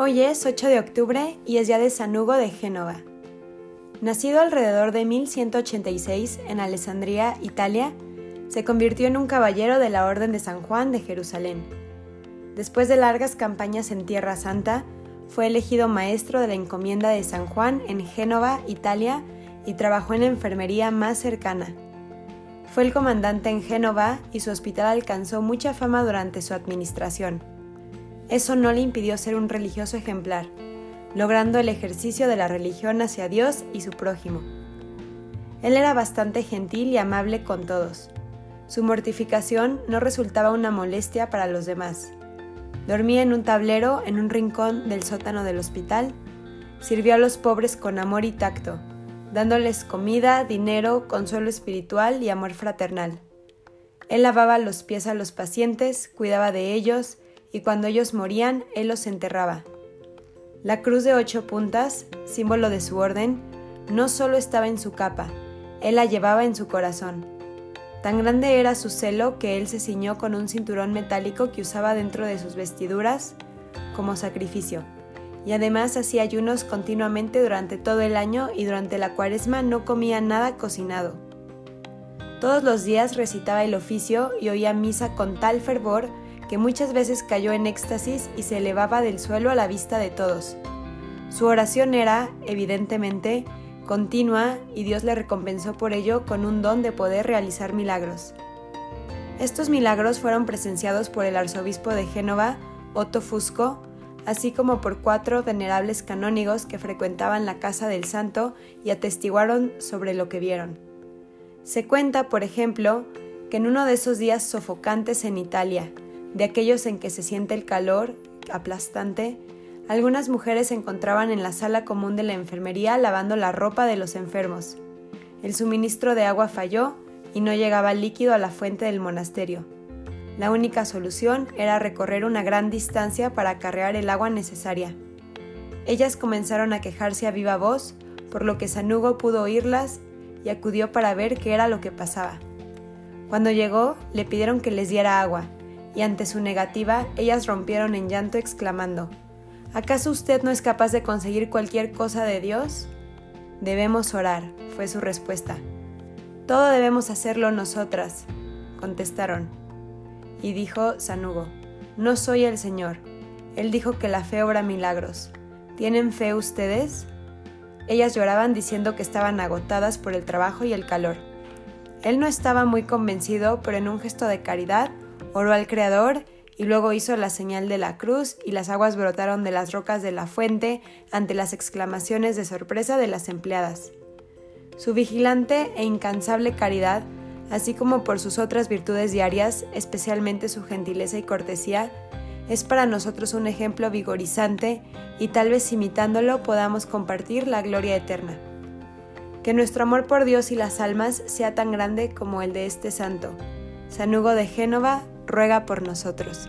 Hoy es 8 de octubre y es día de San Hugo de Génova. Nacido alrededor de 1186 en Alessandría, Italia, se convirtió en un caballero de la Orden de San Juan de Jerusalén. Después de largas campañas en Tierra Santa, fue elegido maestro de la encomienda de San Juan en Génova, Italia, y trabajó en la enfermería más cercana. Fue el comandante en Génova y su hospital alcanzó mucha fama durante su administración. Eso no le impidió ser un religioso ejemplar, logrando el ejercicio de la religión hacia Dios y su prójimo. Él era bastante gentil y amable con todos. Su mortificación no resultaba una molestia para los demás. Dormía en un tablero en un rincón del sótano del hospital. Sirvió a los pobres con amor y tacto, dándoles comida, dinero, consuelo espiritual y amor fraternal. Él lavaba los pies a los pacientes, cuidaba de ellos, y cuando ellos morían, él los enterraba. La cruz de ocho puntas, símbolo de su orden, no solo estaba en su capa, él la llevaba en su corazón. Tan grande era su celo que él se ciñó con un cinturón metálico que usaba dentro de sus vestiduras como sacrificio y además hacía ayunos continuamente durante todo el año y durante la cuaresma no comía nada cocinado. Todos los días recitaba el oficio y oía misa con tal fervor que muchas veces cayó en éxtasis y se elevaba del suelo a la vista de todos. Su oración era, evidentemente, continua y Dios le recompensó por ello con un don de poder realizar milagros. Estos milagros fueron presenciados por el arzobispo de Génova, Otto Fusco, así como por cuatro venerables canónigos que frecuentaban la casa del santo y atestiguaron sobre lo que vieron. Se cuenta, por ejemplo, que en uno de esos días sofocantes en Italia, de aquellos en que se siente el calor aplastante, algunas mujeres se encontraban en la sala común de la enfermería lavando la ropa de los enfermos. El suministro de agua falló y no llegaba líquido a la fuente del monasterio. La única solución era recorrer una gran distancia para acarrear el agua necesaria. Ellas comenzaron a quejarse a viva voz, por lo que Sanugo pudo oírlas y acudió para ver qué era lo que pasaba. Cuando llegó, le pidieron que les diera agua, y ante su negativa, ellas rompieron en llanto exclamando, ¿Acaso usted no es capaz de conseguir cualquier cosa de Dios? Debemos orar, fue su respuesta. Todo debemos hacerlo nosotras, contestaron. Y dijo Sanugo, No soy el Señor. Él dijo que la fe obra milagros. ¿Tienen fe ustedes? Ellas lloraban diciendo que estaban agotadas por el trabajo y el calor. Él no estaba muy convencido, pero en un gesto de caridad oró al Creador y luego hizo la señal de la cruz y las aguas brotaron de las rocas de la fuente ante las exclamaciones de sorpresa de las empleadas. Su vigilante e incansable caridad así como por sus otras virtudes diarias, especialmente su gentileza y cortesía, es para nosotros un ejemplo vigorizante y tal vez imitándolo podamos compartir la gloria eterna. Que nuestro amor por Dios y las almas sea tan grande como el de este santo. San Hugo de Génova ruega por nosotros.